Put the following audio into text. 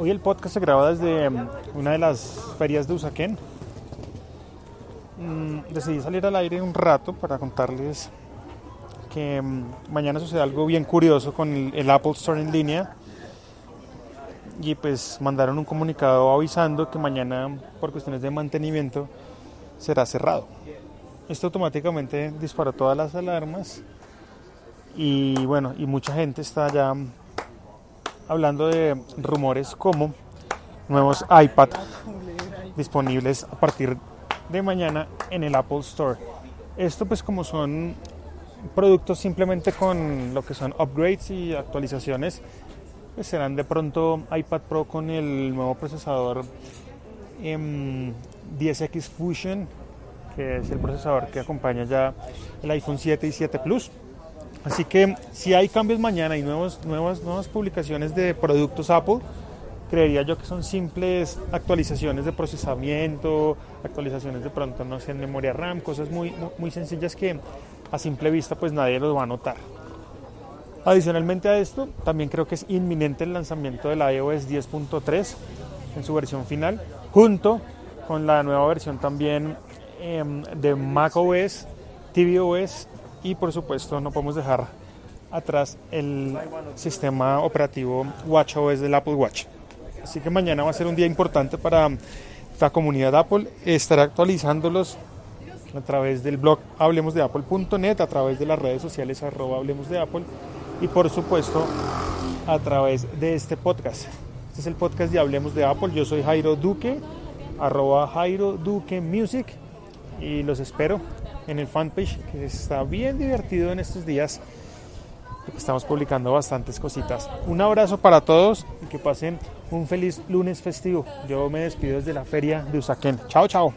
Hoy el podcast se graba desde mm, una de las ferias de Usaquén. Mm, decidí salir al aire un rato para contarles que mm, mañana sucede algo bien curioso con el, Apple Store en línea. Y pues mandaron un comunicado avisando que mañana, por cuestiones de mantenimiento, será cerrado. Esto automáticamente disparó todas las alarmas y bueno, y mucha gente está ya hablando de rumores como nuevos iPad disponibles a partir de mañana en el Apple Store. Esto pues como son productos simplemente con lo que son upgrades y actualizaciones, pues serán de pronto iPad Pro con el nuevo procesador 10X em, Fusion, que es el procesador que acompaña ya el iPhone 7 y 7 Plus. Así que si hay cambios mañana y nuevos, nuevas, nuevas publicaciones de productos Apple, creería yo que son simples actualizaciones de procesamiento, actualizaciones de pronto, no sé, en memoria RAM, cosas muy, muy sencillas que a simple vista pues nadie los va a notar. Adicionalmente a esto, también creo que es inminente el lanzamiento del iOS 10.3 en su versión final, junto con la nueva versión también em, de macOS, tvOS y por supuesto no podemos dejar atrás el sistema operativo WatchOS del Apple Watch. Así que mañana va a ser un día importante para la comunidad Apple. Estaré actualizándolos a través del blog hablemosdeapple.net, a través de las redes sociales arroba hablemos de Apple y por supuesto a través de este podcast. Este es el podcast de Hablemos de Apple. Yo soy Jairo Duque, arroba Jairo Duque Music y los espero en el fanpage que está bien divertido en estos días. Estamos publicando bastantes cositas. Un abrazo para todos y que pasen un feliz lunes festivo. Yo me despido desde la feria de Usaquén. Chao, chao.